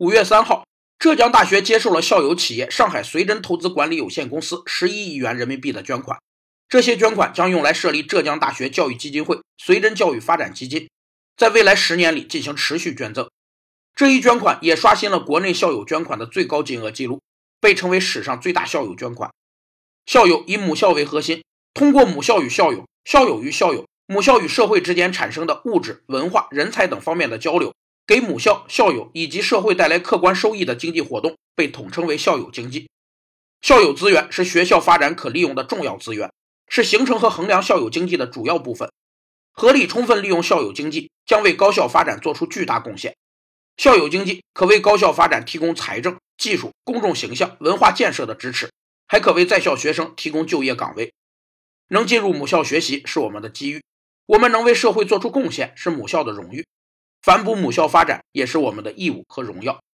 五月三号，浙江大学接受了校友企业上海绥珍投资管理有限公司十一亿元人民币的捐款，这些捐款将用来设立浙江大学教育基金会绥珍教育发展基金，在未来十年里进行持续捐赠。这一捐款也刷新了国内校友捐款的最高金额记录，被称为史上最大校友捐款。校友以母校为核心，通过母校与校友、校友与校友、母校与社会之间产生的物质、文化、人才等方面的交流。给母校、校友以及社会带来客观收益的经济活动被统称为校友经济。校友资源是学校发展可利用的重要资源，是形成和衡量校友经济的主要部分。合理充分利用校友经济，将为高校发展做出巨大贡献。校友经济可为高校发展提供财政、技术、公众形象、文化建设的支持，还可为在校学生提供就业岗位。能进入母校学习是我们的机遇，我们能为社会做出贡献是母校的荣誉。反哺母校发展也是我们的义务和荣耀。